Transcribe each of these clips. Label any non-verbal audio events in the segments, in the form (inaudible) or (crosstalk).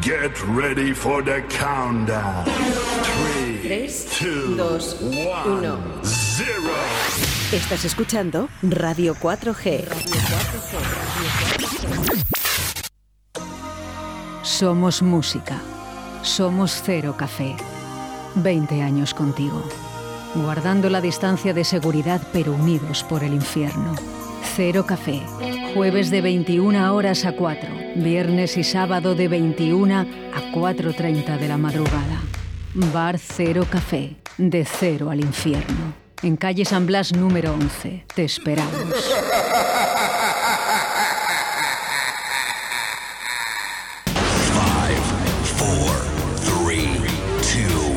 Get ready for the countdown. 3, 2, 2, 1. 0. Estás escuchando Radio 4G. Somos música. Somos Cero Café. 20 años contigo. Guardando la distancia de seguridad pero unidos por el infierno. Cero Café. Jueves de 21 horas a 4. Viernes y sábado de 21 a 4.30 de la madrugada. Bar Cero Café. De cero al infierno. En calle San Blas número 11. Te esperamos. Five, four, three, two,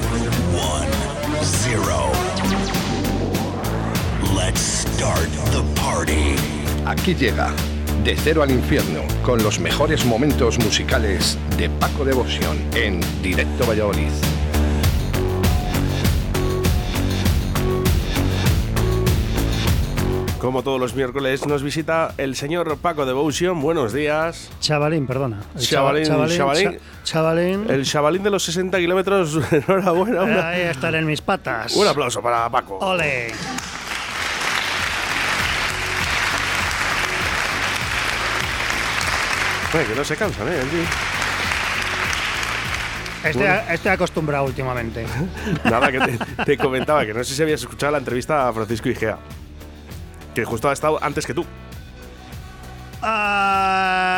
one, zero. Let's start the party. Aquí llega De Cero al Infierno con los mejores momentos musicales de Paco Devoción en Directo Valladolid. Como todos los miércoles nos visita el señor Paco Devotion. Buenos días. Chavalín, perdona. El Chavalín, chavalín, chavalín. cha- chavalín. El chavalín de los 60 kilómetros. (laughs) Enhorabuena. una- Ahí estar en mis patas. un aplauso para Paco. Ole. Oye, que no se cansan, ¿eh? Estoy, Bueno. estoy acostumbrado últimamente. (laughs) Nada, que te, te comentaba que no sé si habías escuchado la entrevista a Francisco Igea. Que justo ha estado antes que tú. Ah,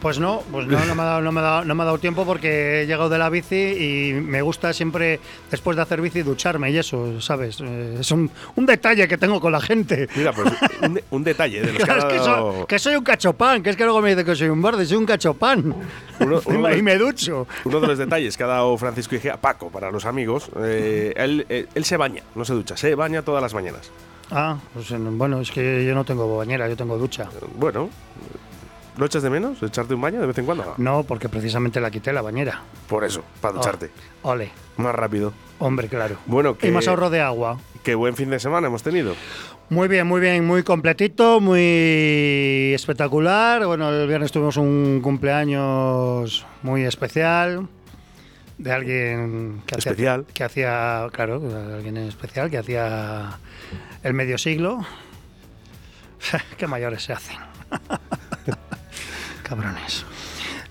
pues no, pues no, no me, ha dado, no, me ha dado, no me ha dado tiempo porque he llegado de la bici y me gusta siempre, después de hacer bici, ducharme y eso, ¿sabes? Eh, Es un, un detalle que tengo con la gente. Mira, pues un, un detalle de los que, (laughs) Claro, ha es que, dado- soy, que soy un cachopán, que es que luego me dice que soy un borde, soy un cachopán. Uno- (laughs) uno y me ducho. Uno de los detalles que ha dado Francisco Igea, Paco, para los amigos, eh, él, eh, él se baña, no se ducha, se baña todas las mañanas. Ah, pues bueno, es que yo no tengo bañera, yo tengo ducha. Bueno, ¿lo echas de menos? ¿Echarte un baño de vez en cuando? No, porque precisamente la quité la bañera. Por eso, para ducharte. Oh, ole, Más rápido. hombre, claro. Bueno, que, Y más ahorro de agua. qué buen fin de semana hemos tenido. Muy bien, muy bien, muy completito, muy espectacular. Bueno, el viernes tuvimos un cumpleaños muy especial de alguien que Especial. hacía, que hacía, claro, alguien especial que hacía el medio siglo. (laughs) Qué mayores se hacen. (laughs) Cabrones.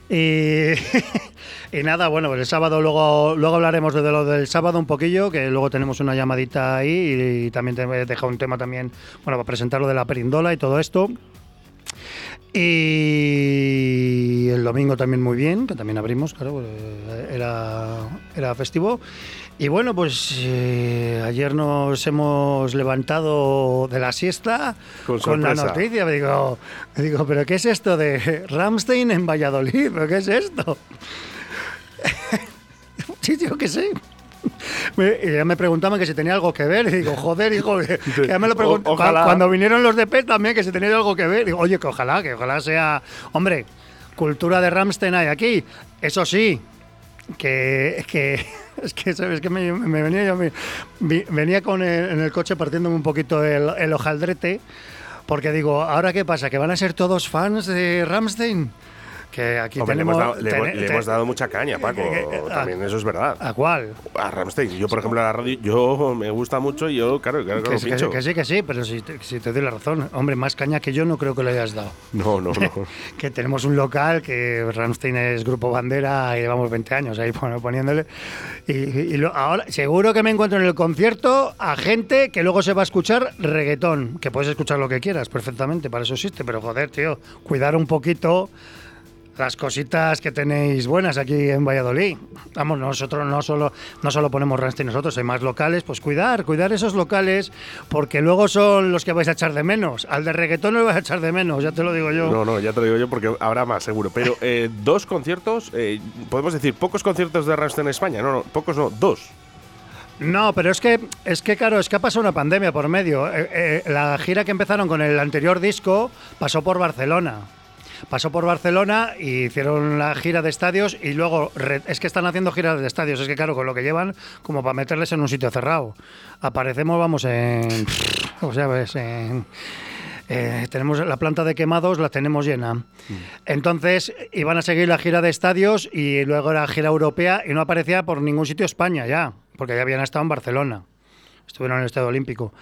(laughs) Y, nada, bueno, el sábado luego, luego hablaremos de lo del sábado un poquillo, que luego tenemos una llamadita ahí y, también te he dejado un tema también, bueno, para presentar lo de la perindola y todo esto. Y el domingo también muy bien, que también abrimos, claro, era, era festivo. Y bueno, pues eh, ayer nos hemos levantado de la siesta Con la noticia. Me digo, me digo, ¿pero qué es esto de Ramstein en Valladolid? ¿Pero qué es esto? (laughs) sí, yo qué sé. Me- y ya me preguntaban que si tenía algo que ver. Y digo, joder, hijo, que (laughs) que ya me lo preguntaban. Cuando vinieron los de PES también, que si tenía algo que ver. Digo, oye, que ojalá, que ojalá sea. Hombre, cultura de Ramstein hay aquí. Eso sí, que. que es que, (laughs) ¿sabes? que me, venía yo. me- venía con el- en el coche partiéndome un poquito el, el hojaldrete. Porque digo, ¿ahora qué pasa? ¿Que van a ser todos fans de Ramstein? Que aquí Hombre, le tenemos. hemos, dado, le hemos- ten- le ten- hemos dado mucha caña, Paco. eh, eh, También eso es verdad. ¿A cuál? A Ramstein. Yo, por ejemplo, a la radio, yo me gusta mucho y yo, claro, claro que Que, que, que sí, que sí, pero si te, si te doy la razón. Hombre, más caña que yo no creo que le hayas dado. No, no, no. (laughs) que tenemos un local que Ramstein es grupo bandera y llevamos 20 años ahí (laughs) pon- poniéndole. Y, y lo- ahora seguro que me encuentro en el concierto a gente que luego se va a escuchar reggaetón, que puedes escuchar lo que quieras perfectamente, para eso existe, pero joder, tío, cuidar un poquito las cositas que tenéis buenas aquí en Valladolid. Vamos, nosotros no solo, no solo ponemos Ramstein nosotros, hay más locales, pues cuidar, cuidar esos locales, porque luego son los que vais a echar de menos. Al de reggaetón no le vais a echar de menos, ya te lo digo yo. No, no, ya te lo digo yo porque habrá más, seguro. Pero (laughs) eh, dos conciertos, eh, podemos decir, pocos conciertos de Ramstein en España. No, no, pocos no, dos. No, pero es que, es que claro, es que ha pasado una pandemia por medio. Eh, la gira que empezaron con el anterior disco pasó por Barcelona. Pasó por Barcelona y hicieron la gira de estadios y luego es que están haciendo giras de estadios. Es que claro, con lo que llevan, como para meterles en un sitio cerrado. Aparecemos, vamos, en. O sea, ves, en. Eh, tenemos la planta de quemados, la tenemos llena. Entonces iban a seguir la gira de estadios y luego la gira europea y no aparecía por ningún sitio España ya, porque ya habían estado en Barcelona. Estuvieron en el Estadio Olímpico.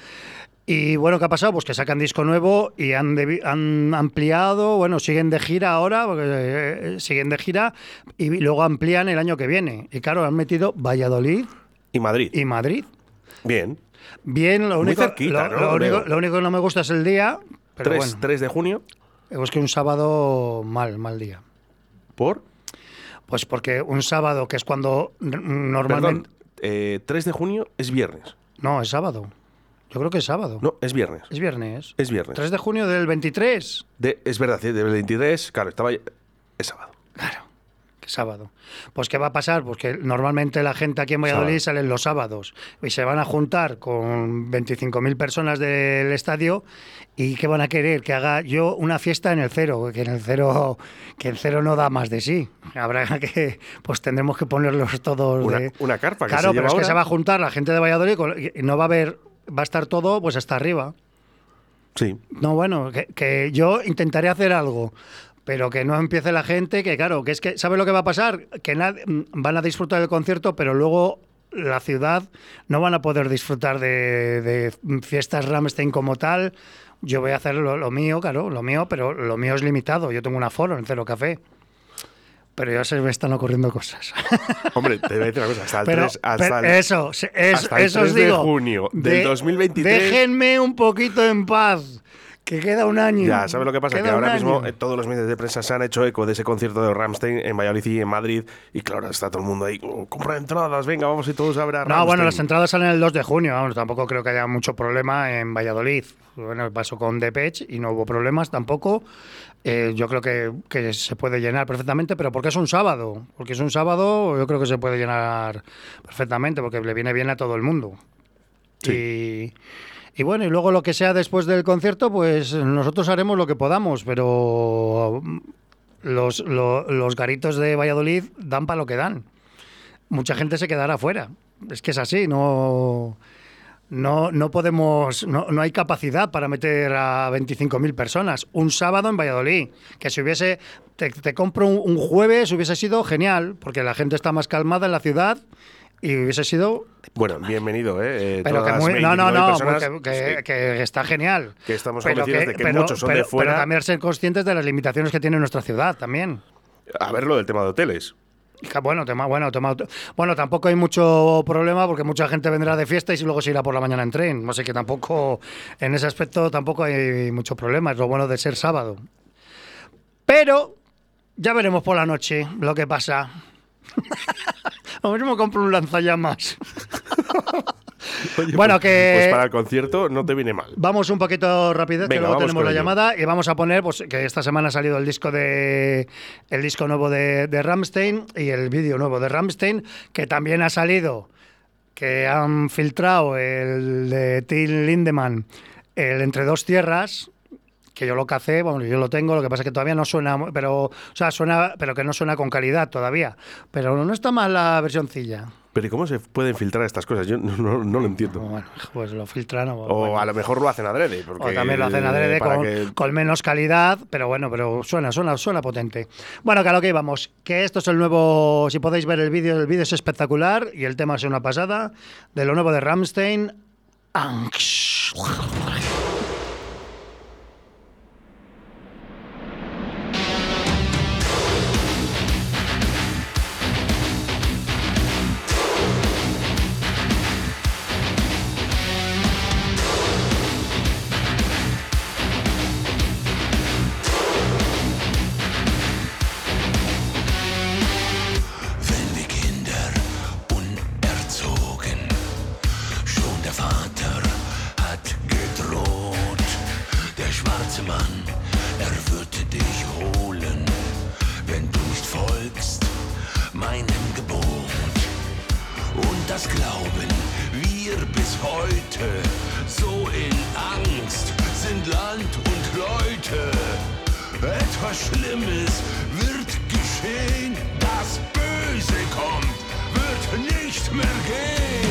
Y bueno, ¿qué ha pasado? Pues que sacan disco nuevo y han, han ampliado, bueno, siguen de gira ahora, porque, eh, siguen de gira y luego amplían el año que viene. Y claro, han metido Valladolid Y Madrid. y Madrid. Bien. Bien, lo único, cerquita, lo, ¿no? lo único, Veo. lo único que no me gusta es el día, pero 3, bueno, 3 de junio. es que un sábado mal, mal día. ¿Por? Pues porque un sábado, que es cuando n- Perdón. normalmente... eh, 3 de junio es viernes. No, es sábado. Yo creo que es sábado. No, es viernes. Es viernes. Es viernes. 3 de junio del 23. De, es verdad, del 23, claro, estaba. Es sábado. Claro, que sábado. Pues ¿qué va a pasar? Pues que normalmente la gente aquí en Valladolid Sábado. salen los sábados y se van a juntar con 25.000 personas del estadio y ¿qué van a querer? Que haga yo una fiesta en el cero, que en el cero, que el cero no da más de sí. Habrá que, pues tendremos que ponerlos todos Una, de... una carpa que Claro, se pero lleva es que se va a juntar la gente de Valladolid y no va a haber, va a estar todo pues hasta arriba. Sí. No, bueno, que, que yo intentaré hacer algo, pero que no empiece la gente, que claro, que es que, ¿sabe lo que va a pasar? Que mm, van a disfrutar del concierto, pero luego la ciudad no van a poder disfrutar de, de fiestas Ramstein como tal. Yo voy a hacer lo, lo mío, claro, lo mío, pero lo mío es limitado. Yo tengo un aforo en Cero Café. Pero ya se me están ocurriendo cosas. (laughs) Hombre, te voy a decir una cosa. Hasta el Pero, 3, hasta pero el- eso, es- hasta el eso os 3 de digo. junio del De- 2023. Déjenme un poquito en paz, que queda un año. Ya, ¿sabes lo que pasa? Queda Que ahora mismo eh, todos los medios de prensa se han hecho eco de ese concierto de Ramstein en Valladolid y en Madrid. Y claro, está todo el mundo ahí. "Oh, compra entradas, venga, vamos y todos a ver a No, Rammstein". bueno, las entradas salen el 2 de junio. Vamos, tampoco creo que haya mucho problema en Valladolid. Bueno, pasó con Depeche y no hubo problemas tampoco. Eh, yo creo que, que se puede llenar perfectamente, pero porque es un sábado. Porque es un sábado, yo creo que se puede llenar perfectamente, porque le viene bien a todo el mundo. Y, y bueno, y luego lo que sea después del concierto, pues nosotros haremos lo que podamos, pero mm, los, lo- los garitos de Valladolid dan para lo que dan mucha gente se quedará fuera. Es que es así, no, no, no podemos, no, no hay capacidad para meter a 25.000 personas. Un sábado en Valladolid, que si hubiese, te, te compro un, un jueves, hubiese sido genial, porque la gente está más calmada en la ciudad y hubiese sido... Bueno, bienvenido, ¿eh? Eh, Pero que muy- no, no, 29 no, que, que está genial. que estamos Pero convencidos de que pero- muchos son pero- de fuera. Pero también ser conscientes de las limitaciones que tiene nuestra ciudad también. A ver lo del tema de hoteles. Bueno, tema, bueno, tema, bueno, tampoco hay mucho problema porque mucha gente vendrá de fiesta y luego se irá por la mañana en tren. Así que tampoco, en ese aspecto, tampoco hay mucho problema. Es lo bueno de ser sábado. Pero ya veremos por la noche lo que pasa. Lo mismo compro un lanzallamas. (laughs) Oye, Bueno, pues- que- Pues para el concierto no te viene mal. Vamos un poquito rápido, que luego tenemos la ello. llamada y vamos a poner pues, que esta semana ha salido el disco de el disco nuevo de, de Ramstein y el vídeo nuevo de Ramstein, que también ha salido, que han filtrado el de Till Lindemann, el Entre dos tierras, que yo lo cacé, bueno, yo lo tengo, lo que pasa es que todavía no suena, pero, o sea, suena, pero que no suena con calidad todavía. Pero no está mal la versioncilla. Pero ¿y cómo se pueden filtrar estas cosas? Yo no, no- no lo entiendo. Bueno, pues lo filtran. O, O bueno. a lo mejor lo hacen adrede. Porque, O también lo hacen adrede con, que- con menos calidad, pero bueno, pero suena, suena, suena potente. Bueno, que a lo que íbamos, que esto es el nuevo, si podéis ver el vídeo, el vídeo es espectacular y el tema es una pasada, de lo nuevo de Ramstein. Angst. Mann, er würde dich holen, wenn du nicht folgst meinem Gebot. Und das glauben wir bis heute, so in Angst sind Land und Leute. Etwas Schlimmes wird geschehen, das Böse kommt, wird nicht mehr gehen.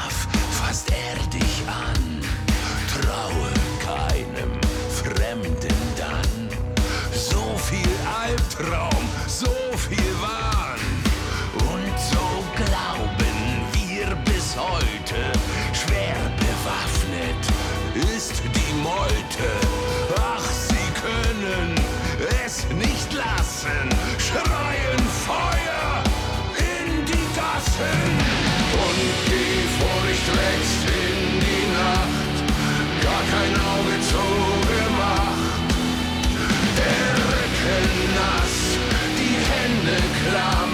Albtraum, love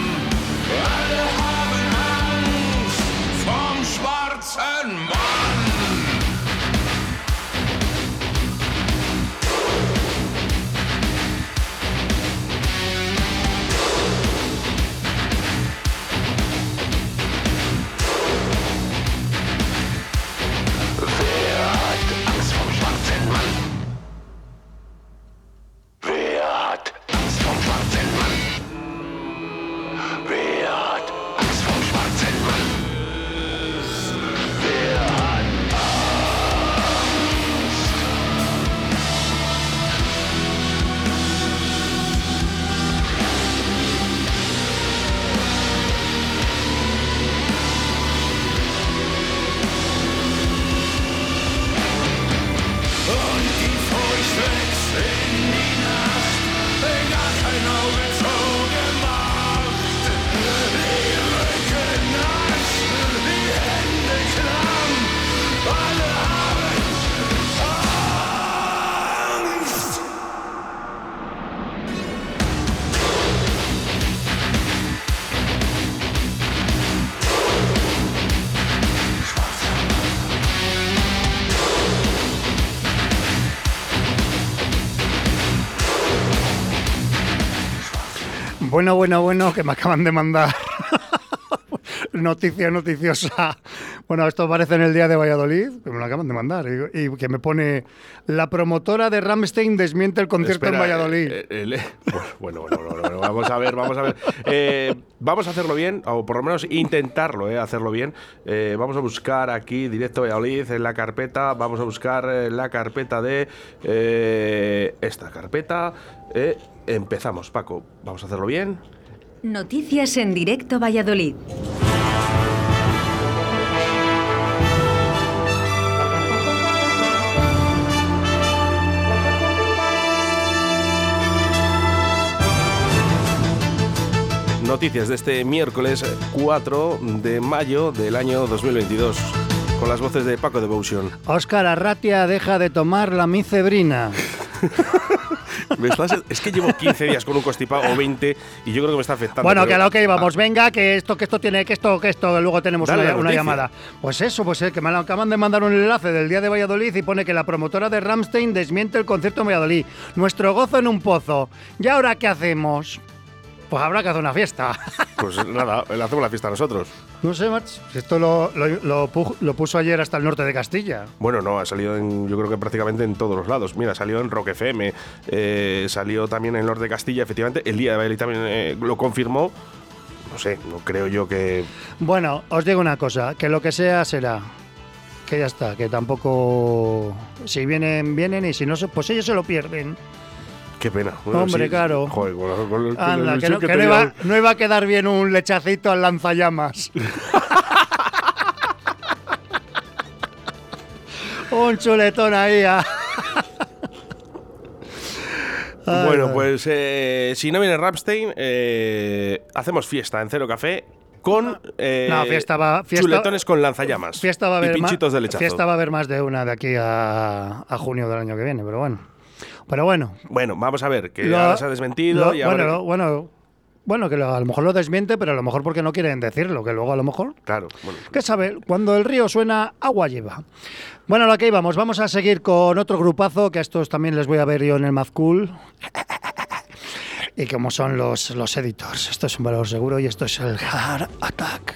Bueno, bueno, bueno, que me acaban de mandar (laughs) noticia noticiosa. Bueno, esto aparece en el día de Valladolid, que me lo acaban de mandar, y, y que me pone la promotora de Ramstein desmiente el concierto Espera, en Valladolid. eh, eh, le- bueno, bueno, bueno, bueno, vamos a ver, vamos a ver. Eh, vamos a hacerlo bien, o por lo menos intentarlo, eh, hacerlo bien. Eh, vamos a buscar aquí, directo Valladolid, en la carpeta, vamos a buscar eh, la carpeta de eh, esta carpeta. Empezamos, Paco, vamos a hacerlo bien. Noticias en directo Valladolid. Noticias de este miércoles 4 de mayo del año 2022, con las voces de Paco Devotion. Óscar Arratia deja de tomar la micebrina. (laughs) (laughs) Me estás- es que llevo 15 días con un constipado o 20 y yo creo que me está afectando. Bueno, pero- que a lo que íbamos, venga, que esto, que esto tiene, que esto, que esto, luego tenemos una, una llamada. Pues eso, pues eh, que me acaban de mandar un enlace del día de Valladolid y pone que la promotora de Ramstein desmiente el concierto en Valladolid. Nuestro gozo en un pozo. ¿Y ahora qué hacemos? Pues habrá que hacer una fiesta. (laughs) Pues nada, le hacemos la fiesta a nosotros. no sé, si esto lo, lo, lo lo puso ayer hasta el norte de Castilla. Bueno, no, ha salido en, yo creo que prácticamente en todos los lados. Mira, salió en Rock FM, eh, salió también en Norte de Castilla, efectivamente. El día de Valladolid también eh, lo confirmó. No sé, no creo yo que. Bueno, os digo una cosa, que lo que sea será. Que ya está, que tampoco. Si vienen, vienen y si no, pues ellos se lo pierden. Qué pena. Hombre, claro. Joder, con- con- Anda, el que, no, que iba, dado. no iba a quedar bien un lechacito al lanzallamas. (laughs) un chuletón ahí. ah. Ay, Bueno, pues eh, si no viene Rapstein, eh, hacemos fiesta en Cero Café con eh, No, fiesta va- fiesta- chuletones con lanzallamas Fiesta va a haber y pinchitos de lechazo. Fiesta va a haber más de una de aquí a, a junio del año que viene, pero bueno. Pero bueno. Bueno, vamos a ver, que lo- ahora se ha desmentido lo- y bueno, ahora- lo- bueno, bueno, que a lo mejor lo desmiente, pero a lo mejor porque no quieren decirlo, que luego a lo mejor Claro, bueno. ¿Qué sabe? Cuando el río suena, agua lleva. Bueno, a lo que íbamos, vamos a seguir con otro grupazo, que a estos también les voy a ver yo en el Mazcool. (laughs) Y como son los, los editors. Esto es un valor seguro y esto es el Hard Attack.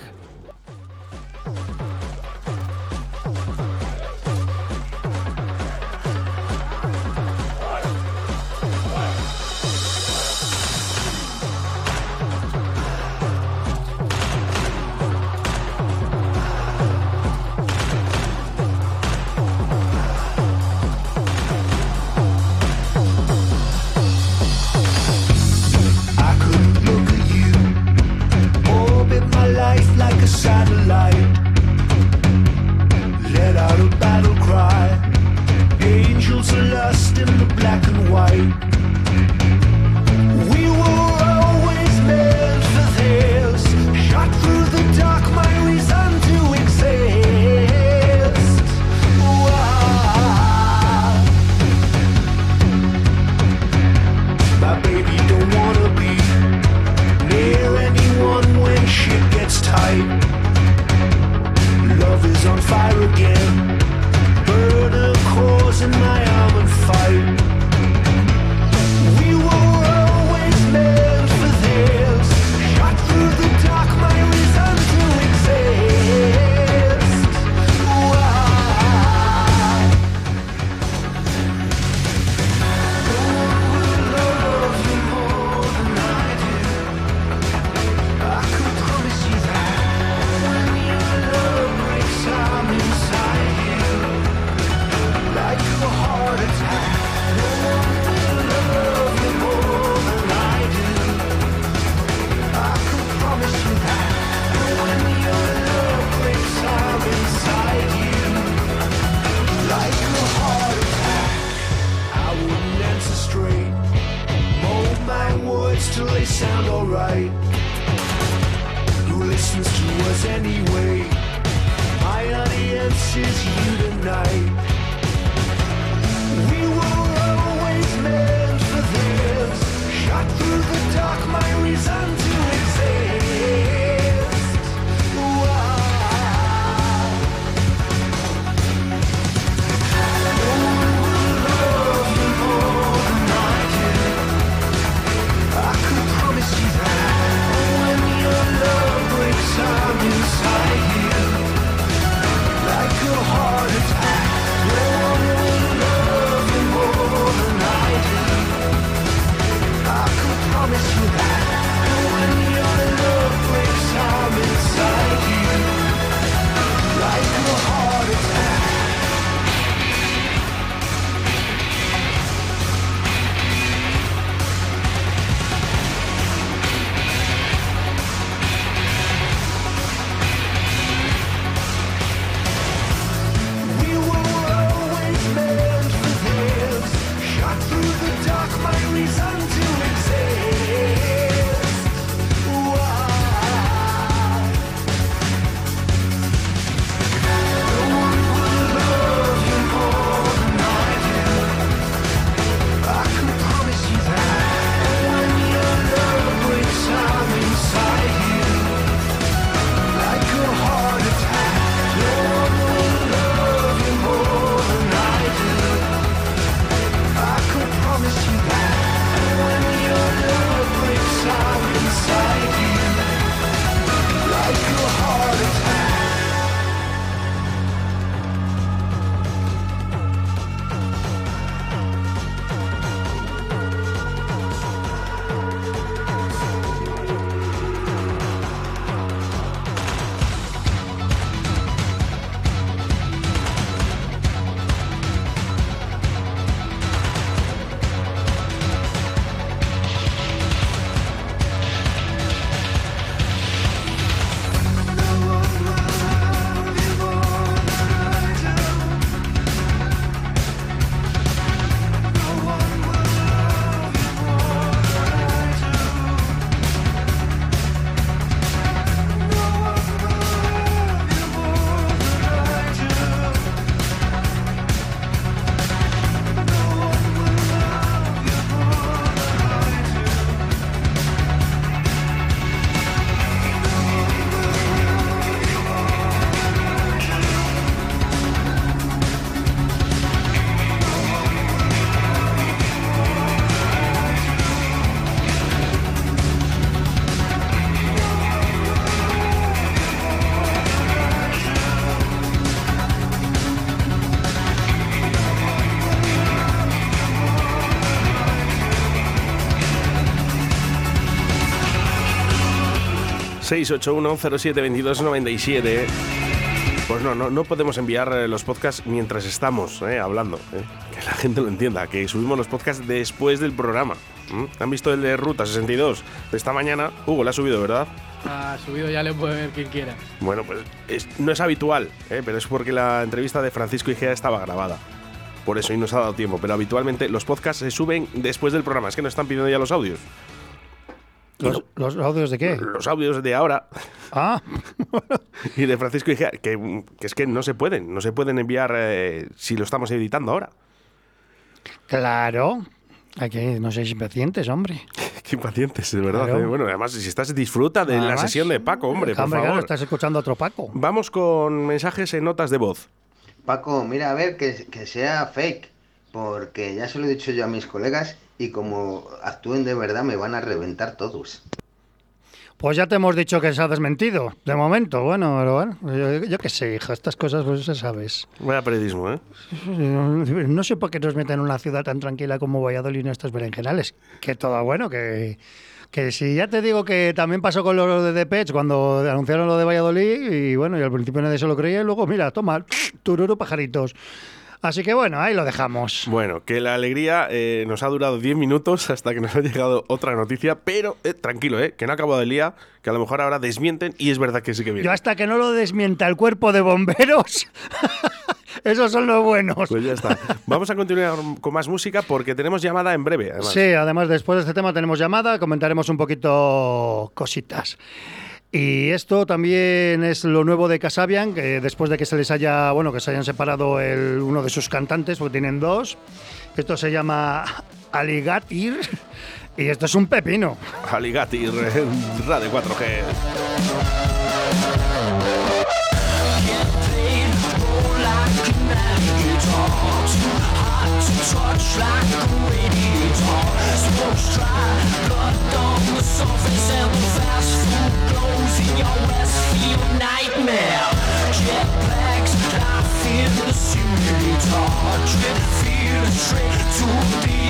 ...681-07-2297... Pues no, no, no podemos enviar eh, los podcasts mientras estamos eh, hablando. eh. Que la gente lo entienda, que subimos los podcasts después del programa. ¿Han visto el de Ruta 62 de esta mañana? Hugo, le ha subido, ¿verdad? Ha subido, ya le puede ver quien quiera. Bueno, pues es- no es habitual, ¿eh? pero es porque la entrevista de Francisco Igea estaba grabada. Por eso, y nos ha dado tiempo. Pero habitualmente los podcasts se suben después del programa. Es que nos están pidiendo ya los audios. ¿Los, los audios de qué? Los audios de ahora Ah, (laughs) y de Francisco Igea, que, que es que no se pueden. No se pueden enviar eh, si lo estamos editando ahora. claro. Hay que, no seáis impacientes, hombre. (laughs) Qué impacientes, de verdad. Claro. eh. Bueno, además, si estás, disfruta de Nada la más. sesión de Paco, hombre, por Hombre, claro, favor. estás escuchando a otro Paco. Vamos con mensajes en notas de voz. Paco, mira a ver que, que sea fake, porque ya se lo he dicho yo a mis colegas y como actúen de verdad me van a reventar todos. Pues ya te hemos dicho que se ha desmentido, de momento. Bueno, pero bueno, yo, yo qué sé, hija, estas cosas pues ya sabes. Vaya periodismo, ¿eh? No sé por qué nos meten en una ciudad tan tranquila como Valladolid en estos berenjenales. Que todo bueno, que, que si ya te digo que también pasó con lo de Depeche cuando anunciaron lo de Valladolid y bueno, y al principio nadie se lo creía y luego, mira, toma, tururu pajaritos. Así que bueno, ahí lo dejamos. Bueno, que la alegría eh, nos ha durado 10 minutos hasta que nos ha llegado otra noticia, pero eh, tranquilo, eh, que no ha acabado el día, que a lo mejor ahora desmienten y es verdad que sí que viene. Yo hasta que no lo desmienta el cuerpo de bomberos, (laughs) esos son los buenos. Pues ya está. Vamos a continuar con más música porque tenemos llamada en breve. Además. Sí, además después de este tema tenemos llamada, comentaremos un poquito cositas. Y esto también es lo nuevo de Casabian, que después de que se les haya, bueno, que se hayan separado el, uno de sus cantantes, porque tienen dos. Esto se llama Aligatir y esto es un pepino. Aligatir Radio 4G. Feel a trick too deep.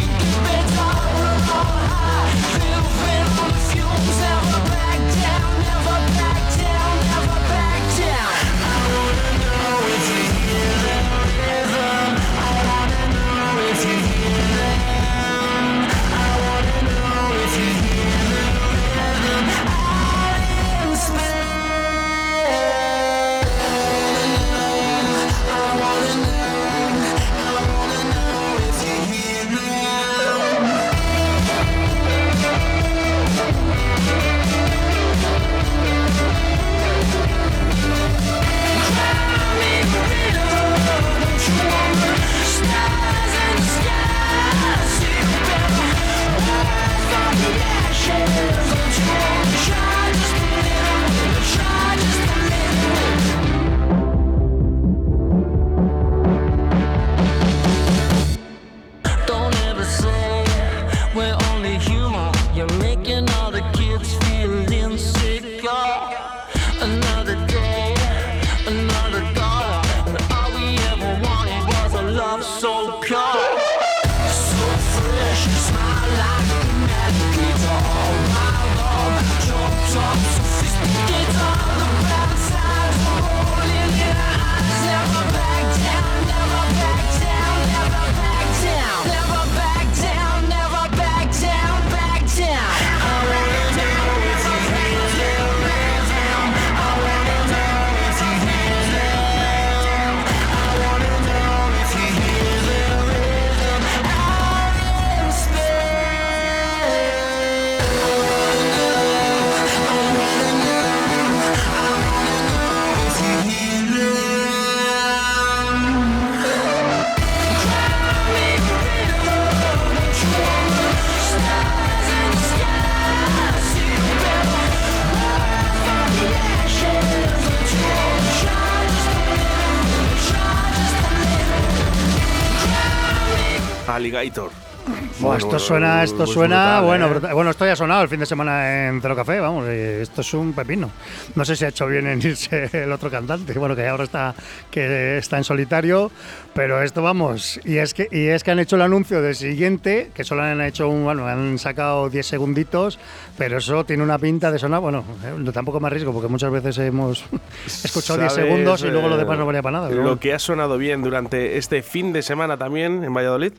Esto suena, esto suena, brutal, bueno, ¿eh? brutal. bueno, esto ya ha sonado el fin de semana en Cero Café, vamos, eh, esto es un pepino. No sé si ha hecho bien en irse (laughs) el otro cantante, bueno, que ahora está, que está en solitario, pero esto vamos, y es que, y es que han hecho el anuncio del siguiente, que solo han hecho un, bueno, han sacado 10 segunditos, pero eso tiene una pinta de sonar, bueno, eh, tampoco me arriesgo, porque muchas veces hemos (laughs) escuchado 10 ¿Sabes, segundos y luego lo eh, demás no valía para nada. Lo bueno. que ha sonado bien durante este fin de semana también en Valladolid.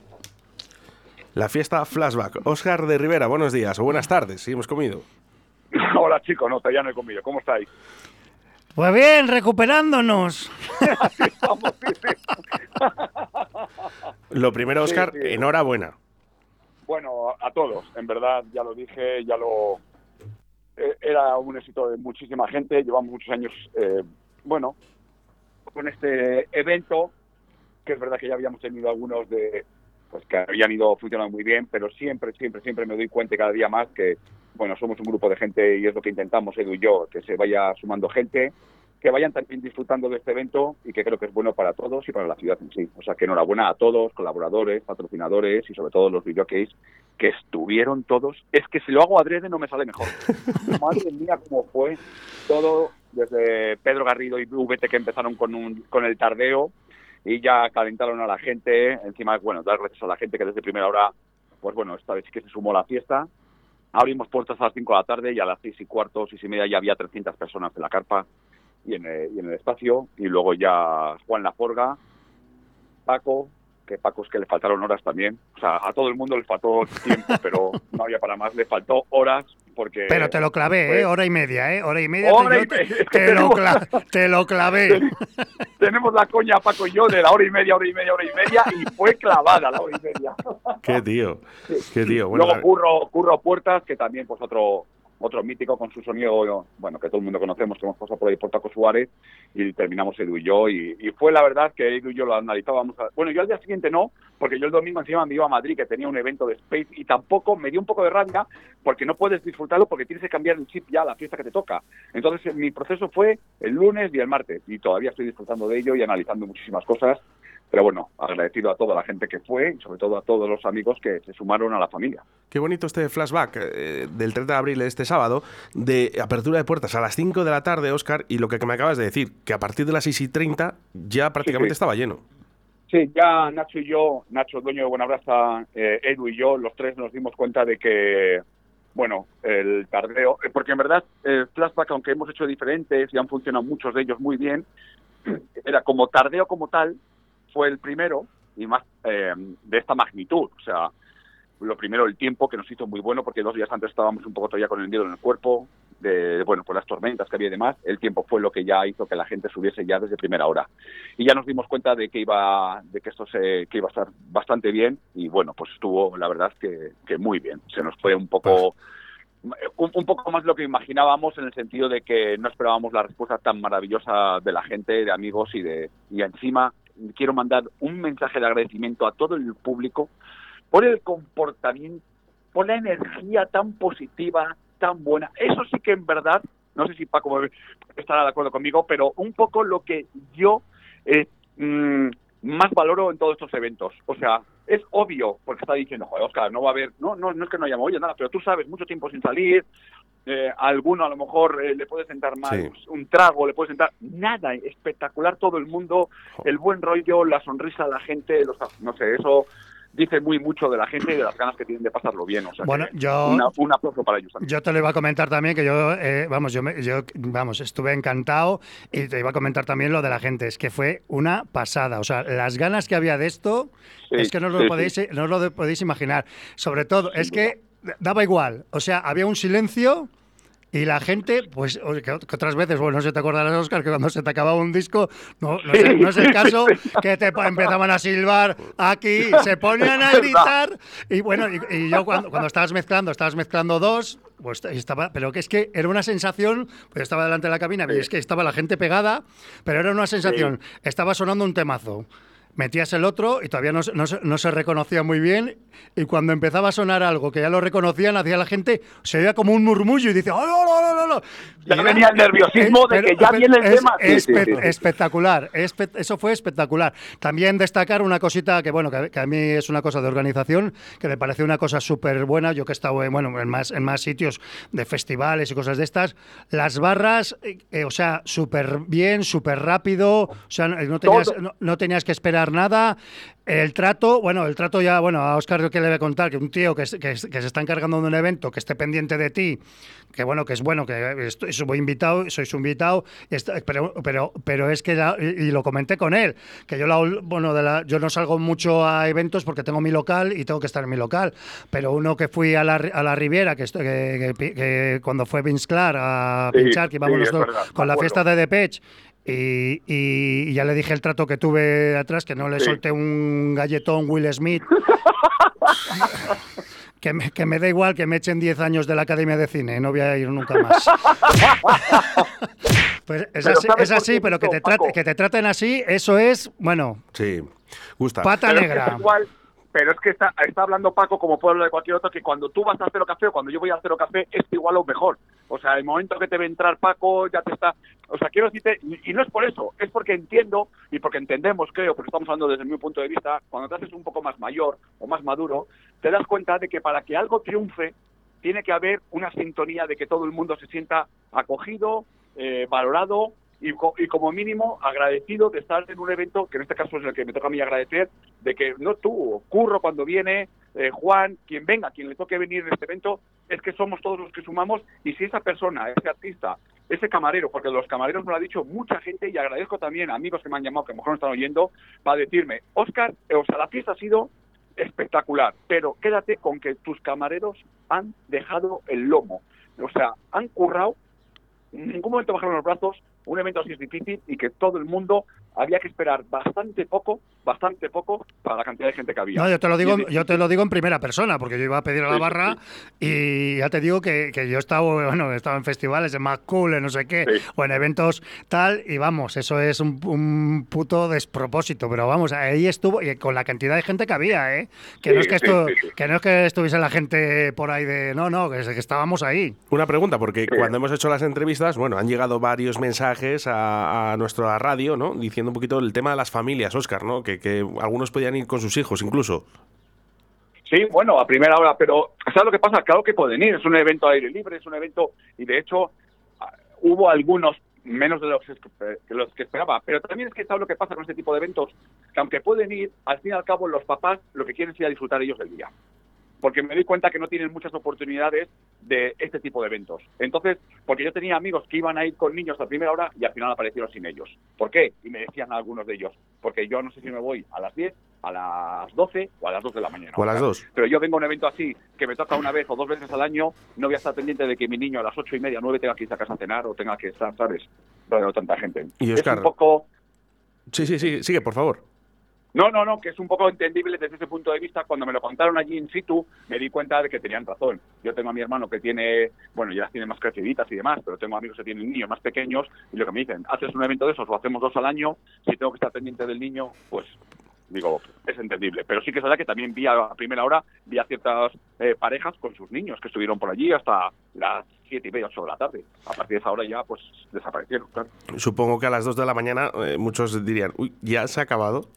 La fiesta Flashback. Oscar de Rivera, buenos días o buenas tardes, si hemos comido. (laughs) Hola chicos, no, todavía no he comido. ¿Cómo estáis? Pues bien, recuperándonos. (laughs) (laughs) Lo primero, Oscar, sí. enhorabuena. Bueno, a, a todos, en verdad, ya lo dije, ya lo... eh, era un éxito de muchísima gente, llevamos muchos años, eh, bueno, con este evento, que es verdad que ya habíamos tenido algunos de pues que habían ido funcionando muy bien, pero siempre, siempre, siempre me doy cuenta cada día más que, bueno, somos un grupo de gente y es lo que intentamos, Edu y yo, que se vaya sumando gente, que vayan también disfrutando de este evento y que creo que es bueno para todos y para la ciudad en sí. O sea, que enhorabuena a todos, colaboradores, patrocinadores y sobre todo los videocase que estuvieron todos. Es que si lo hago adrede no me sale mejor. (laughs) Madre mía, cómo fue todo desde Pedro Garrido y VT que empezaron con, un, con el tardeo y ya calentaron a la gente. Encima, bueno, dar gracias a la gente que desde primera hora, pues bueno, esta vez sí que se sumó la fiesta. Abrimos puertas a las 5 de la tarde y a las 6 y cuarto, 6 y media ya había 300 personas en la carpa y en, el, y en el espacio. Y luego ya Juan Laforga, Paco, que Paco es que le faltaron horas también. O sea, a todo el mundo le faltó tiempo, pero no había para más. Le faltó horas porque... Pero te lo clavé, ¿eh? Hora y media, ¿eh? Hora y media. Hora te, y te- media. te lo, cla- te lo clavé. (laughs) Tenemos la coña, Paco y yo, de la hora y media, hora y media, hora y media, y fue clavada la hora y media. Qué tío. Qué tío. Bueno, Luego la- Curro, Curro Puertas, que también pues otro otro mítico con su sonido, bueno, que todo el mundo conocemos, que hemos pasado por ahí por Taco Suárez, y terminamos Edu y yo, y, fue la verdad que Edu y yo lo analizábamos. a- Bueno, yo al día siguiente no, porque yo el domingo encima me iba a Madrid, que tenía un evento de Space, y tampoco me dio un poco de rabia, porque no puedes disfrutarlo, porque tienes que cambiar el chip ya a la fiesta que te toca. Entonces, mi proceso fue el lunes y el martes, y todavía estoy disfrutando de ello y analizando muchísimas cosas. Pero bueno, agradecido a toda la gente que fue y sobre todo a todos los amigos que se sumaron a la familia. Qué bonito este flashback eh, del 30 de abril, este sábado, de apertura de puertas a las 5 de la tarde, Oscar, y lo que me acabas de decir, que a partir de las 6 y 30 ya prácticamente sí. estaba lleno. Sí, ya Nacho y yo, Nacho, dueño de Buenabraza, eh, Edu y yo, los tres nos dimos cuenta de que, bueno, el tardeo, eh, porque en verdad el flashback, aunque hemos hecho diferentes y han funcionado muchos de ellos muy bien, (clears throat) era como tardeo como tal, fue el primero y más eh, de esta magnitud. O sea, lo primero, el tiempo que nos hizo muy bueno, porque dos días antes estábamos un poco todavía con el miedo en el cuerpo, de, bueno, por las tormentas que había y demás. El tiempo fue lo que ya hizo que la gente subiese ya desde primera hora. Y ya nos dimos cuenta de que iba, de que esto se, que iba a estar bastante bien y bueno, pues estuvo, la verdad, que, que muy bien. Se nos fue un poco un, un poco más lo que imaginábamos en el sentido de que no esperábamos la respuesta tan maravillosa de la gente, de amigos y de y encima quiero mandar un mensaje de agradecimiento a todo el público por el comportamiento, por la energía tan positiva, tan buena. Eso sí que en verdad, no sé si Paco estará de acuerdo conmigo, pero un poco lo que yo eh, mm, más valoro en todos estos eventos. O sea, es obvio, porque está diciendo, joder, Oscar, no va a haber, no, no, no es que no haya oye nada, pero tú sabes, mucho tiempo sin salir, eh, a alguno a lo mejor eh, le puede sentar mal Sí. un trago, le puede sentar nada, espectacular todo el mundo, el buen rollo, la sonrisa de la gente, los, no sé, eso dice muy mucho de la gente y de las ganas que tienen de pasarlo bien. O sea, Bueno, yo- una- un aplauso para ellos también. Yo te lo iba a comentar también que yo, eh, vamos, yo, me- yo, vamos, estuve encantado y te iba a comentar también lo de la gente. Es que fue una pasada. O sea, las ganas que había de esto Sí, es que no os lo sí, podéis, sí. no os lo podéis imaginar. Sobre todo, es que daba igual. O sea, había un silencio. Y la gente, pues, que, otras veces, bueno, no se te acordarás, Oscar, que cuando se te acababa un disco, no, no, es, no es el caso, que te empezaban a silbar aquí, se ponían a (laughs) gritar. Y bueno, y, y yo cuando, cuando estabas mezclando, estabas mezclando dos, pues estaba, pero que es que era una sensación, pues estaba delante de la cabina, y es que estaba la gente pegada, pero era una sensación, estaba sonando un temazo. Metías el otro y todavía no, se- no no se reconocía muy bien. Y cuando empezaba a sonar algo que ya lo reconocían, hacía la gente, se oía como un murmullo y dice, ¡Oh, no, no, no, no! Ya era- venía el nerviosismo de que ya viene el es tema. Sí, sí, sí, sí. Espectacular, espe- eso fue espectacular. También destacar una cosita que, bueno, que, que a mí es una cosa de organización, que me parece una cosa súper buena, yo que he estado en, bueno, en, más, en más sitios de festivales y cosas de estas, las barras, eh, eh, o sea, súper bien, súper rápido, o sea, no, tenías, no tenías que esperar nada. El trato, bueno, el trato ya, bueno, a Oscar que le voy a contar que un tío que, que, que se está encargando de un evento, que esté pendiente de ti, que bueno, que es bueno, que estoy, soy invitado, sois invitado, y está- pero, pero, pero es que, la- y, lo comenté con él, que yo, la, bueno, de la, yo no salgo mucho a eventos porque tengo mi local y tengo que estar en mi local, pero uno que fui a la, a la Riviera, que, estoy- que, que- cuando fue Vince Clark a Sí, pinchar, que íbamos sí, me con la fiesta de Depeche, y, y- y ya le dije el trato que tuve atrás, que no le Sí. solté un galletón Will Smith. (laughs) que, me, que me da igual que me echen 10 años de la Academia de Cine, no voy a ir nunca más. (laughs) pues es Pero así, ¿sabes es así pero que te, trate- que te traten así, eso es, bueno, Sí. Gusta. pata Pero es que negra. es igual, pero es que está, está hablando Paco, como puede hablar de cualquier otro, que cuando tú vas a Cero Café o cuando yo voy a Cero Café es igual o mejor. O sea, el momento que te ve entrar Paco ya te está... O sea, quiero decirte, y, no es por eso, es porque entiendo y porque entendemos, creo, porque estamos hablando desde mi punto de vista, cuando te haces un poco más mayor o más maduro, te das cuenta de que para que algo triunfe, tiene que haber una sintonía de que todo el mundo se sienta acogido, eh, valorado y, co- y como mínimo agradecido de estar en un evento, que en este caso es el que me toca a mí agradecer, de que no tú, Curro cuando viene, eh, Juan, quien venga, quien le toque venir en este evento, es que somos todos los que sumamos y si esa persona, ese artista, ese camarero, porque los camareros me lo ha dicho mucha gente y agradezco también a amigos que me han llamado, que a lo mejor no están oyendo, para decirme, Oscar, eh, o sea, la fiesta ha sido espectacular, pero quédate con que tus camareros han dejado el lomo. O sea, han currado, en ningún momento bajaron los brazos, un evento así es difícil y que todo el mundo había que esperar bastante poco, bastante poco para la cantidad de gente que había. No, yo te lo digo, yo te lo digo en primera persona, porque yo iba a pedir a la Sí, sí, barra y ya te digo que, que yo he estado, bueno, he estado en festivales, en Más Cool, en no sé qué, o en eventos tal, y vamos, eso es un, un puto despropósito, pero vamos, ahí estuvo, y con la cantidad de gente que había, ¿eh? Que Sí, no es que sí, esto, sí, sí. que no es que estuviese la gente por ahí de, no, no, que, es que estábamos ahí. Una pregunta, porque cuando hemos hecho las entrevistas, bueno, han llegado varios mensajes a, a nuestra radio, ¿no? Diciendo un poquito el tema de las familias, Oscar, ¿no? Que, que algunos podían ir con sus hijos incluso. Sí, bueno, a primera hora, pero ¿sabes lo que pasa? Claro que pueden ir, es un evento al aire libre, es un evento, y de hecho ah, hubo algunos menos de los que los que esperaba, pero también es que ¿sabes lo que pasa con este tipo de eventos? Que aunque pueden ir, al fin y al cabo los papás lo que quieren es ir a disfrutar ellos del día. Porque me doy cuenta que no tienen muchas oportunidades de este tipo de eventos. Entonces, porque yo tenía amigos que iban a ir con niños a primera hora y al final aparecieron sin ellos. ¿Por qué? Y me decían algunos de ellos, porque yo no sé si me voy a las 10, a las 12 o a las 2 de la mañana. O a las dos. Pero yo vengo a un evento así, que me toca una vez o dos veces al año, no voy a estar pendiente de que mi niño a las ocho y media, nueve tenga que irse a casa a cenar o tenga que estar, ¿sabes? Rodeado de tanta gente. Y Es Óscar- un poco... Sí, sí, sí, sigue, por favor. No, no, no, que es un poco entendible desde ese punto de vista. Cuando me lo contaron allí in situ, me di cuenta de que tenían razón. Yo tengo a mi hermano que tiene, bueno, ya las tiene más creciditas y demás, pero tengo amigos que tienen niños más pequeños y lo que me dicen, haces un evento de esos o hacemos dos al año, si tengo que estar pendiente del niño, pues digo, es entendible. Pero sí que es verdad que también vi a, primera hora, vi a ciertas eh, parejas con sus niños que estuvieron por allí hasta las siete y media, ocho de la tarde. A partir de esa hora ya, pues, desaparecieron, claro. Supongo que a las 2 de la mañana eh, muchos dirían, uy, ¿ya se ha acabado?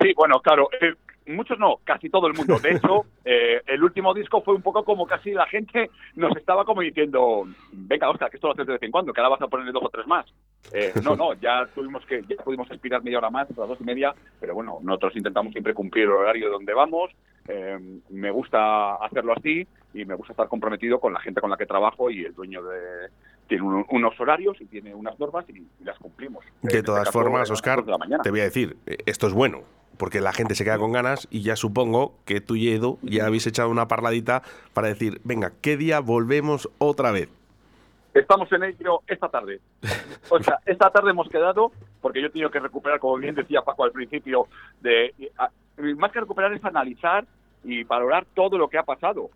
Sí, bueno, claro, eh, muchos no, casi todo el mundo. De hecho, (laughs) eh, el último disco fue un poco como casi la gente nos estaba como diciendo, venga, Oscar, que esto lo haces de vez en cuando, que ahora vas a ponerle dos o tres más. Eh, no, no, ya tuvimos que, ya pudimos expirar media hora más, las dos y media, pero bueno, nosotros intentamos siempre cumplir el horario de donde vamos. Eh, me gusta hacerlo así y me gusta estar comprometido con la gente con la que trabajo y el dueño de tiene un- unos horarios y tiene unas normas y, y las cumplimos. En De este todas caso, formas, Oscar, de la te voy a decir, eh, esto es bueno, porque la gente se queda con ganas y ya supongo que tú y Edu ya habéis echado una parladita para decir, venga, ¿qué día volvemos otra vez? Estamos en ello esta tarde. (laughs) O sea, esta tarde hemos quedado, porque yo he tenido que recuperar, como bien decía Paco al principio, de a- más que recuperar es analizar y valorar todo lo que ha pasado.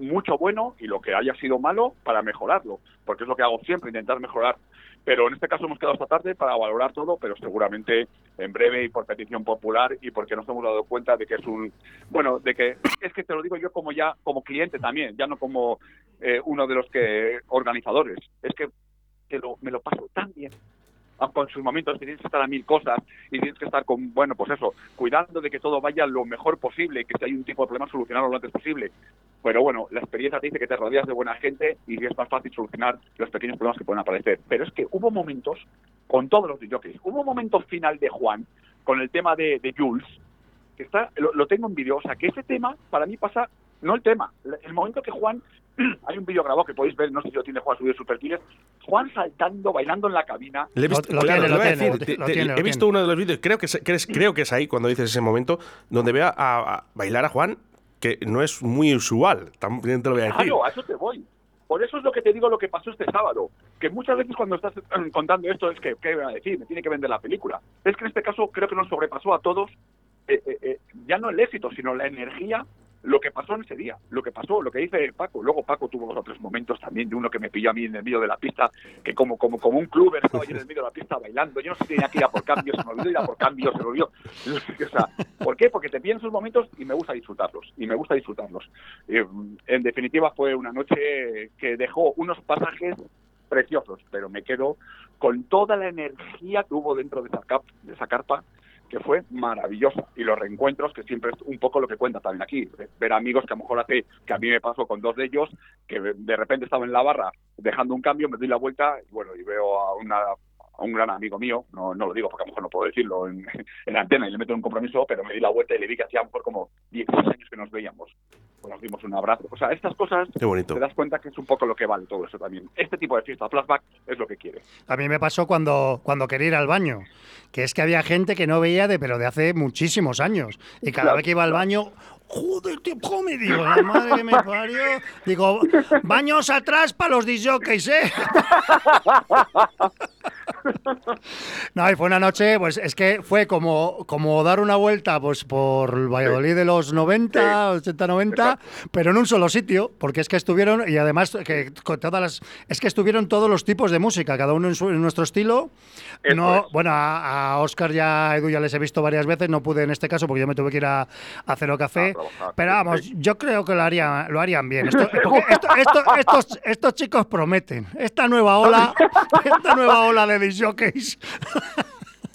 Mucho bueno y lo que haya sido malo para mejorarlo, porque es lo que hago siempre, intentar mejorar. Pero en este caso hemos quedado esta tarde para valorar todo, pero seguramente en breve y por petición popular y porque nos hemos dado cuenta de que es un, bueno, de que es que te lo digo yo como ya como cliente también, ya no como eh, uno de los que organizadores. Es que te lo- me lo paso tan bien en sus momentos tienes que estar a mil cosas y tienes que estar con, bueno, pues eso, cuidando de que todo vaya lo mejor posible, que si hay un tipo de problema solucionarlo lo antes posible. Pero bueno, la experiencia te dice que te rodeas de buena gente y es más fácil solucionar los pequeños problemas que pueden aparecer. Pero es que hubo momentos, con todos los jockeys, hubo un momento final de Juan, con el tema de, de Jules, que está, lo, lo tengo en vídeo, o sea, que ese tema para mí pasa, no el tema, el momento que Juan, (clears throat) hay un vídeo grabado que podéis ver, no sé si lo tiene Juan subido en sus perfiles, Juan saltando, bailando en la cabina. Le he visto- Lo- lo claro, tiene, le lo voy a tiene, decir, lo te- te- tiene, lo he visto tiene. uno de los vídeos, creo que, es, que es- creo que es ahí cuando dices ese momento, donde vea a, a bailar a Juan, que no es muy usual, también te lo voy a decir. Claro, a eso te voy. Por eso es lo que te digo lo que pasó este sábado. Que muchas veces cuando estás eh, contando esto es que, ¿qué voy a decir? Me tiene que vender la película. Es que en este caso creo que nos sobrepasó a todos, eh, eh, eh, ya no el éxito, sino la energía lo que pasó en ese día, lo que pasó, lo que dice Paco. Luego Paco tuvo dos o tres momentos también de uno que me pilló a mí en el medio de la pista, que como como como un club estaba yo en el medio de la pista bailando. Yo no sé si tenía que ir a por cambio, se me olvidó ir a por cambio, se me olvidó. (laughs) O sea, ¿por qué? Porque te pillan esos momentos y me gusta disfrutarlos, y me gusta disfrutarlos. Eh, en definitiva fue una noche que dejó unos pasajes preciosos, pero me quedo con toda la energía que hubo dentro de esa, cap- de esa carpa que fue maravillosa. Y los reencuentros, que siempre es un poco lo que cuenta también aquí. Ver amigos que a lo mejor hace, que a mí me pasó con dos de ellos, que de repente estaba en la barra dejando un cambio, me doy la vuelta y bueno, y veo a una a un gran amigo mío, no, no lo digo porque a lo mejor no puedo decirlo en, (laughs) en la antena y le meto en un compromiso, pero me di la vuelta y le vi que hacía a lo mejor como 16 años que nos veíamos. Pues nos dimos un abrazo. O sea, estas cosas Qué bonito. te das cuenta que es un poco lo que vale todo eso también. Este tipo de fiesta, flashback, es lo que quiere. A mí me pasó cuando, cuando quería ir al baño, que es que había gente que no veía de, pero de hace muchísimos años. Y cada Claro, vez que iba al baño, joder, tío, come, digo, la madre que me (laughs) parió. Digo, baños atrás para los disjockeys, ¿eh? (laughs) No, y fue una noche, pues es que fue como, como dar una vuelta pues por el Valladolid de los 90, 80, 90, pero en un solo sitio, porque es que estuvieron, y además que con todas las, es que estuvieron todos los tipos de música, cada uno en, su- en nuestro estilo. No, bueno, a, a Oscar ya a Edu ya les he visto varias veces, no pude en este caso porque yo me tuve que ir a, a Cero Café, A trabajar, pero vamos, sí. yo creo que lo harían, lo harían bien. Esto- porque esto- esto- estos, estos chicos prometen. Esta nueva ola, (laughs) esta nueva ola de disjockeys.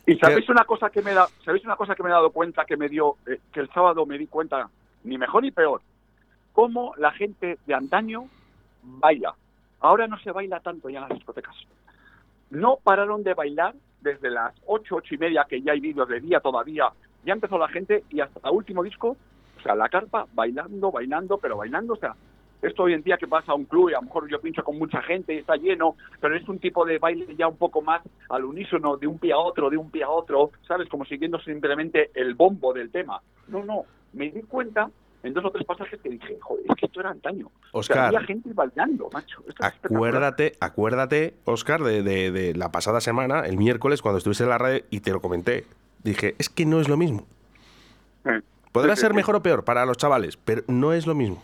Y sabéis una cosa que me da, sabéis una cosa que me he dado cuenta que me dio, eh, que el sábado me di cuenta, ni mejor ni peor, cómo la gente de antaño baila. Ahora no se baila tanto ya en las discotecas. No pararon de bailar desde las ocho, ocho y media, que ya hay vídeos de día todavía. Ya empezó la gente y hasta el último disco, sea, la carpa bailando, bailando, pero bailando, o sea, esto hoy en día que pasa a un club y a lo mejor yo pincho con mucha gente y está lleno, pero es un tipo de baile ya un poco más al unísono, de un pie a otro, de un pie a otro, ¿sabes? Como siguiendo simplemente el bombo del tema. No, no, me di cuenta en dos o tres pasajes que dije, joder, es que esto era antaño. O sea, Oscar. había gente bailando, macho. Esto es espectacular. Acuérdate, acuérdate, Oscar, de, de- de la pasada semana, el miércoles, cuando estuviste en la radio y te lo comenté. Dije, es que no es lo mismo. Eh, Podrá sí, ser sí. mejor o peor para los chavales, pero no es lo mismo.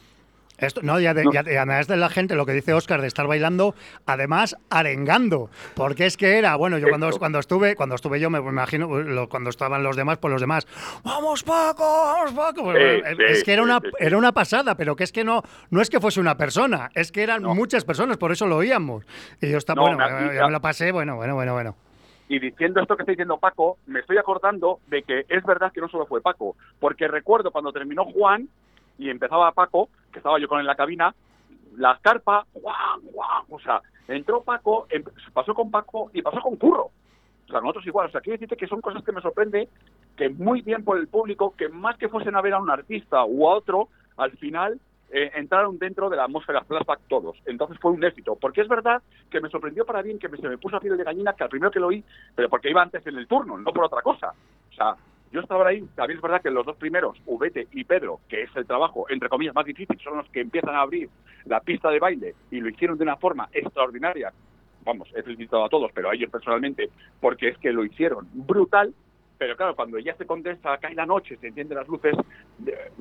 Esto, no, ya de, ya de- además de la gente, lo que dice Oscar de estar bailando, además arengando, porque es que era, bueno, yo cuando, cuando estuve, cuando estuve yo, me imagino, lo- cuando estaban los demás, pues los demás, vamos Paco, vamos Paco, Pues, Sí, eh, sí, es que era sí, una, sí, sí. era una pasada, pero que es que no, no es que fuese una persona, es que eran No. muchas personas, por eso lo oíamos. Y yo estaba, No, bueno, me- eh, ya me lo pasé, bueno, bueno, bueno, bueno. Y diciendo esto que está diciendo Paco, me estoy acordando de que es verdad que no solo fue Paco, porque recuerdo cuando terminó Juan y empezaba Paco, que estaba yo con él en la cabina, la carpa, Juan, Juan, o sea, entró Paco, em- pasó con Paco y pasó con Curro. O sea, nosotros igual, o sea, quiero decirte que son cosas que me sorprende, que muy bien por el público, que más que fuesen a ver a un artista u a otro, al final eh, entraron dentro de la atmósfera flashback todos. Entonces fue un éxito. Porque es verdad que me sorprendió para bien, que me- se me puso a piel de gallina, que al primero que lo oí, pero porque iba antes en el turno, no por otra cosa. O sea, yo estaba ahí, también es verdad que los dos primeros, Ubete y Pedro, que es el trabajo, entre comillas, más difícil, son los que empiezan a abrir la pista de baile y lo hicieron de una forma extraordinaria. Vamos, he felicitado a todos, pero a ellos personalmente, porque es que lo hicieron brutal. Pero claro, cuando ya se condensa, cae la noche, se encienden las luces, eh,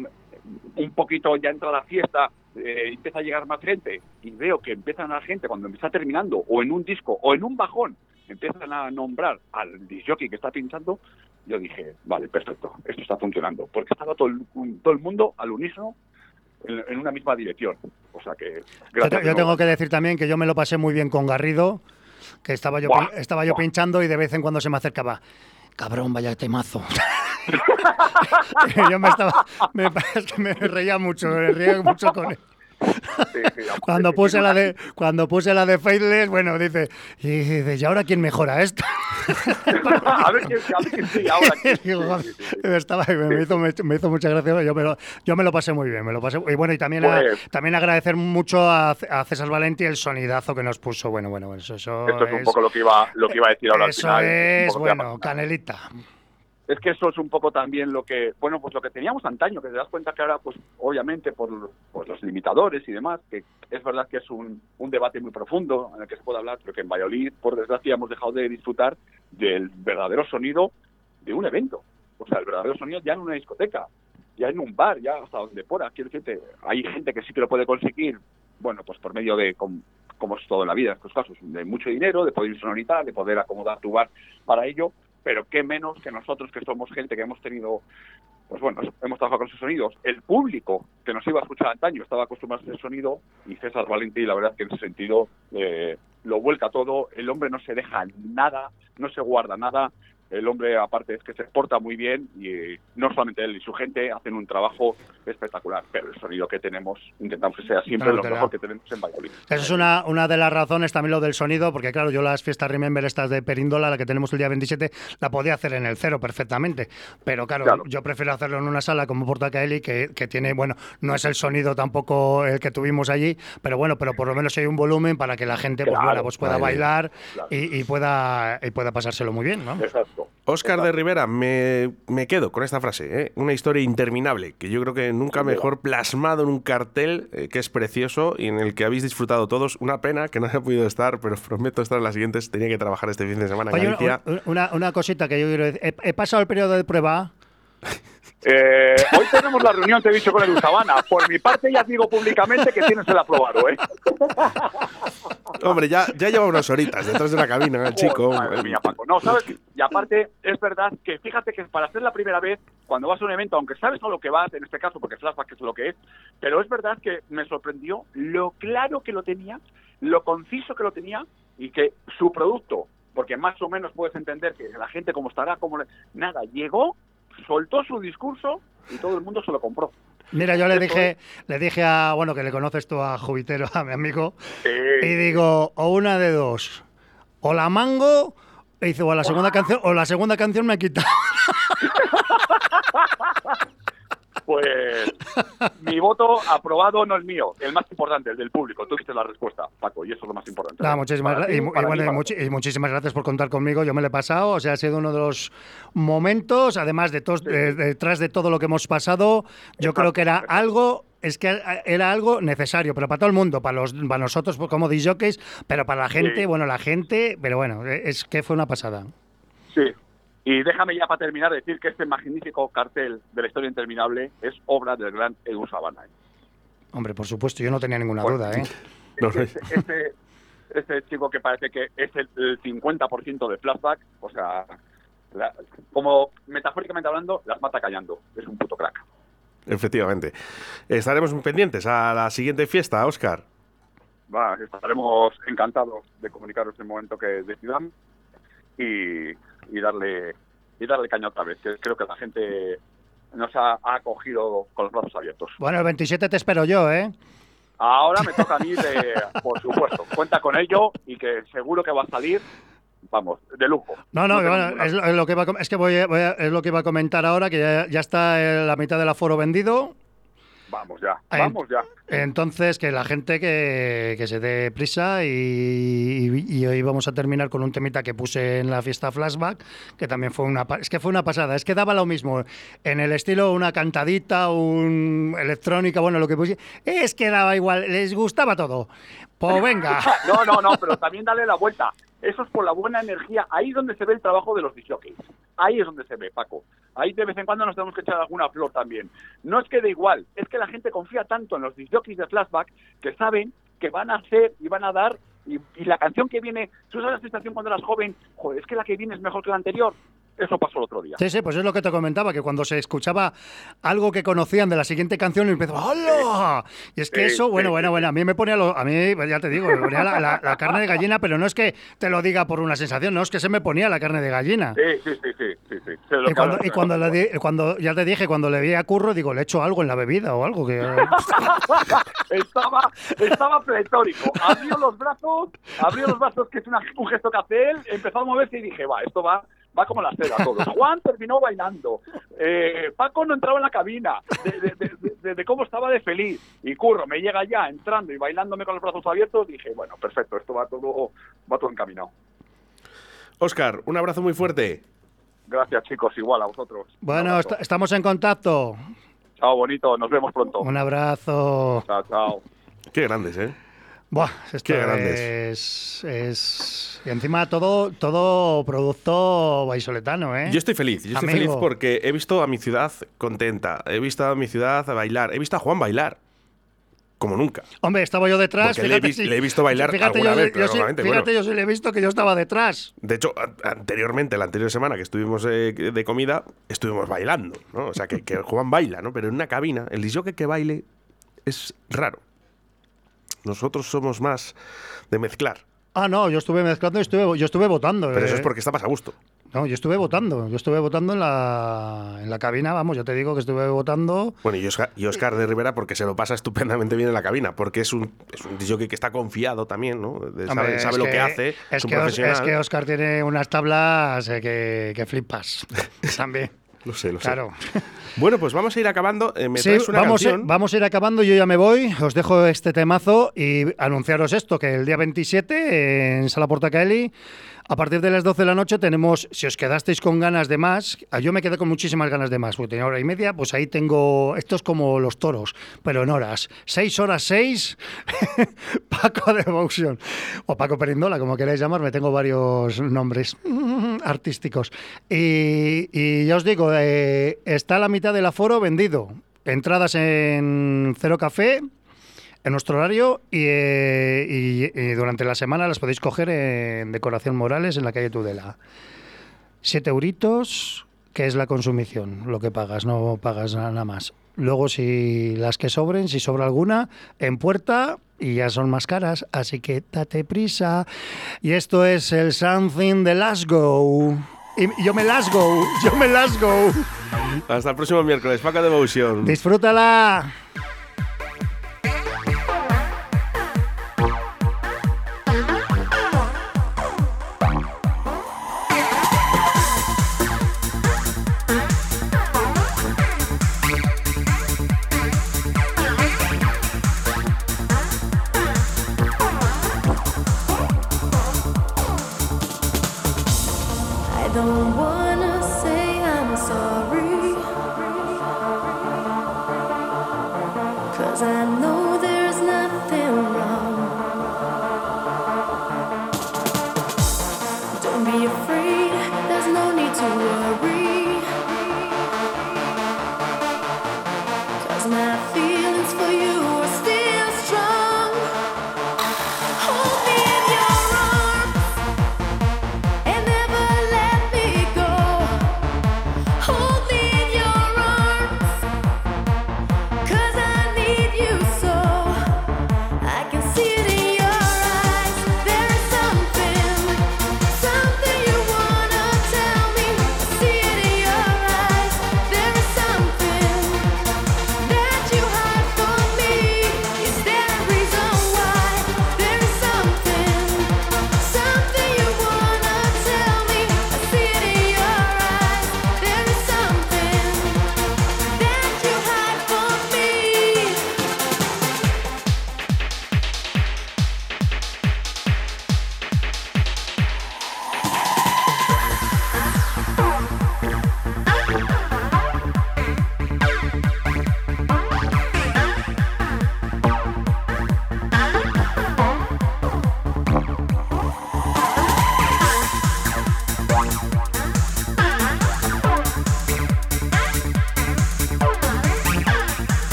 un poquito ya entra la fiesta, eh, empieza a llegar más gente y veo que empiezan la gente cuando está terminando o en un disco o en un bajón empiezan a nombrar al disjockey que está pinchando, yo dije, vale, perfecto, esto está funcionando, porque estaba todo el, todo el mundo al unísono en, en una misma dirección. O sea que, Yo, gracias. tengo que decir también que yo me lo pasé muy bien con Garrido, que estaba yo, Buah, estaba yo buah. pinchando y de vez en cuando se me acercaba. Cabrón, vaya temazo. (laughs) (laughs) yo me estaba. Me, es que me reía mucho, me reía mucho con él. Sí, sí, (laughs) Cuando puse la de cuando puse la de Faithless, bueno, dice, y dice, ¿y ahora quién mejora esto? (laughs) a ver quién, ahora. (laughs) sí, estaba- me, hizo, me, me hizo mucha gracia. Yo me, lo, yo me lo pasé muy bien. Me lo pasé, y bueno, y también, a- Pues- también agradecer mucho a, a César Valenti el sonidazo que nos puso. Bueno, bueno, eso, eso Esto es un poco lo que iba, lo que iba a decir ahora al eso final. es, que bueno, canelita. Es que eso es un poco también lo que, bueno, pues lo que teníamos antaño, que te das cuenta que ahora, pues obviamente por, por los limitadores y demás, que es verdad que es un, un debate muy profundo en el que se puede hablar, pero que en Valladolid, por desgracia, hemos dejado de disfrutar del verdadero sonido de un evento. O sea, el verdadero sonido ya en una discoteca. ya en un bar, ya hasta donde pueda. Quiero decirte, hay gente que sí que lo puede conseguir, bueno, pues por medio de, com- como es todo en la vida en estos casos, de mucho dinero, de poder sonorizar, de poder acomodar tu bar para ello, pero qué menos que nosotros que somos gente que hemos tenido pues bueno, hemos trabajado con esos sonidos. El público que nos iba a escuchar antaño estaba acostumbrado a ese sonido y César Valentín, la verdad que en ese sentido eh, lo vuelca todo. El hombre no se deja nada, no se guarda nada. El hombre, aparte, es que se porta muy bien y eh, no solamente él y su gente hacen un trabajo espectacular, pero el sonido que tenemos intentamos que sea siempre Claro, lo mejor que tenemos en Valladolid. Eso es una, una de las razones también lo del sonido, porque claro, yo las fiestas Remember estas de Períndola, la que tenemos el día 27, la podía hacer en el cero perfectamente. Pero claro, Claro. yo prefiero hacerlo en una sala como Portacaeli, que, que tiene, bueno, no es el sonido tampoco el que tuvimos allí, pero bueno, pero por lo menos hay un volumen para que la gente pues, bueno, pues pueda bailar y, y pueda, y pueda pasárselo muy bien, ¿no? Exacto. Óscar de Rivera, me, me quedo con esta frase, ¿eh? una historia interminable, que yo creo que nunca mejor plasmado en un cartel eh, que es precioso y en el que habéis disfrutado todos. Una pena que no haya podido estar, pero prometo estar en las siguientes. Tenía que trabajar este fin de semana en Oye, Galicia. una, una- una cosita que yo quiero decir. He, he pasado el periodo de prueba. (laughs) Eh, hoy tenemos la reunión, te he dicho, con el Usabana. Por mi parte, ya digo públicamente que tienes el aprobado, ¿eh? Hombre, ya, ya lleva unas horitas detrás de la cabina el chico. Madre mía, Paco. No, ¿sabes? Y aparte, es verdad que fíjate que para hacer la primera vez, cuando vas a un evento, aunque sabes a lo que vas, en este caso, porque Flashback es lo que es, pero es verdad que me sorprendió lo claro que lo tenía, lo conciso que lo tenía y que su producto, porque más o menos puedes entender que la gente como estará, como... le- Nada, llegó, soltó su discurso y todo el mundo se lo compró. Mira, yo le dije, le dije a, bueno, que le conoces tú a Jubitero, a mi amigo, Eh, y digo, o una de dos, o la mango, y dice, o la segunda canción, o la segunda canción me quita. (laughs) Pues (laughs) mi voto aprobado no es mío, el más importante, el del público. Tú viste la respuesta, Paco, y eso es lo más importante. Muchísimas Para gra- ti, y, bueno, muchísimas gracias por contar conmigo. Yo me lo he pasado, o sea, ha sido uno de los momentos, además de de- detrás de todo lo que hemos pasado, yo creo que era algo, es que era algo necesario, pero para todo el mundo, para los, para nosotros pues, como disjockeys, pero para la gente, Sí. bueno, la gente, pero bueno, es que fue una pasada. Sí. Y déjame ya para terminar decir que este magnífico cartel de la historia interminable es obra del gran Edu Sabana. ¿eh? Hombre, por supuesto, yo no tenía ninguna Bueno, duda, ¿eh? (laughs) Este, (laughs) este, este chico que parece que es el, el 50% de flashback, o sea, la- como metafóricamente hablando, las mata callando. Es un puto crack. Efectivamente. Estaremos pendientes a la siguiente fiesta, Óscar. Va, estaremos encantados de comunicaros el momento que decidamos y, y darle y darle caña otra vez, que creo que la gente nos ha, ha acogido con los brazos abiertos. Bueno, el 27 te espero yo, ¿eh? Ahora me toca a mí, de, por supuesto, cuenta con ello y que seguro que va a salir, vamos, de lujo. No, no, bueno, ninguna es, lo- es lo que iba a, es que voy, a- voy a- es lo que iba a comentar ahora, que ya, ya está eh, la mitad del aforo vendido. Vamos ya, vamos ya. Entonces, que la gente que, que se dé prisa y, y- y hoy vamos a terminar con un temita que puse en la fiesta Flashback, que también fue una... Es que fue una pasada, es que daba lo mismo. En el estilo una cantadita, un electrónica, bueno, lo que puse... Es que daba igual, les gustaba todo. Pues venga. (laughs) No, no, no, pero también dale la vuelta. Eso es por la buena energía. Ahí es donde se ve el trabajo de los disjockeys. Ahí es donde se ve, Paco. Ahí de vez en cuando nos tenemos que echar alguna flor también. No es que de igual, es que la gente confía tanto en los disjockeys de flashback que saben que van a hacer y van a dar. Y, la canción que viene, tú sabes la sensación cuando eras joven, joder, es que la que viene es mejor que la anterior. Eso pasó el otro día. Sí, sí, pues es lo que te comentaba, que cuando se escuchaba algo que conocían de la siguiente canción, empezaba ¡Hola! Y es que eso, bueno, bueno, bueno, a mí me ponía, lo- a mí, pues ya te digo, me ponía la, la- la carne de gallina, pero no es que te lo diga por una sensación, no, es que se me ponía la carne de gallina. Sí, sí, sí, sí, sí, sí. Y cuando, y cuando, di- cuando ya te dije, cuando le vi a Curro, digo, le echo algo en la bebida o algo que... (laughs) (laughs) estaba, estaba pletórico. Abrió los brazos, abrió los brazos, que es una- un gesto que hace él, empezó a moverse y dije, va, esto va, va como la seda todos. (laughs) Juan terminó bailando. Eh, Paco no entraba en la cabina, de, de- de- de- de cómo estaba de feliz. Y Curro me llega ya entrando y bailándome con los brazos abiertos, dije, bueno, perfecto, esto va todo, va todo encaminado. Óscar, un abrazo muy fuerte. Gracias, chicos, igual a vosotros. Bueno, est- estamos en contacto. Chao, bonito, nos vemos pronto. Un abrazo. Chao, chao. Qué grandes, ¿eh? Buah, esto Qué es, es... Y encima todo, todo producto vallisoletano, ¿eh? Yo estoy feliz, yo estoy Amigo. feliz porque he visto a mi ciudad contenta, he visto a mi ciudad bailar, he visto a Juan bailar. Como nunca. Hombre, estaba yo detrás. Le he fíjate vis- si- le he visto bailar fíjate alguna yo, vez, yo pero normalmente, Fíjate, bueno. yo sí le he visto que yo estaba detrás. De hecho, anteriormente, la anterior semana que estuvimos eh, de comida, estuvimos bailando, ¿no? O sea, que, que Juan baila, ¿no? Pero en una cabina, el disjockey que baile es raro. Nosotros somos más de mezclar. Ah, no, yo estuve mezclando y estuve, yo estuve votando. Pero eso eh. es porque está más a gusto. No, yo estuve votando. Yo estuve votando en la, en la cabina, vamos, yo te digo que estuve votando. Bueno, y Oscar, y Oscar de Rivera porque se lo pasa estupendamente bien en la cabina, porque es un, es un que está confiado también, ¿no? De- sabe Hombre, sabe es lo que, hace, Es, es un que, profesional. es que Oscar tiene unas tablas eh, que, que flipas. (laughs) También. Lo sé, lo sé. Claro. (laughs) Bueno, pues vamos a ir acabando. Eh, me Sí, traes una vamos, a, vamos a ir acabando, yo ya me voy, os dejo este temazo y anunciaros esto, que el día 27 en Sala Portacaeli, a partir de las 12 de la noche tenemos, si os quedasteis con ganas de más, ah, yo me quedé con muchísimas ganas de más, porque tenía hora y media, pues ahí tengo, esto es como los toros, pero en horas, 6 horas 6, (laughs) Paco Devotion, o Paco Perindola, como queráis llamarme, tengo varios nombres (laughs) artísticos. Y, y ya os digo, eh, está la mitad del aforo vendido. Entradas en Cero Café, en nuestro horario, y, eh, y- y durante la semana las podéis coger en Decoración Morales, en la calle Tudela. Siete euritos, que es la consumición, lo que pagas, no pagas nada más. Luego, si las que sobren, si sobra alguna, en puerta y ya son más caras, así que date prisa. Y esto es el Something de Lasgo. Y yo me Lasgo, yo me Lasgo. Hasta el próximo miércoles, Paco Devotion. Disfrútala.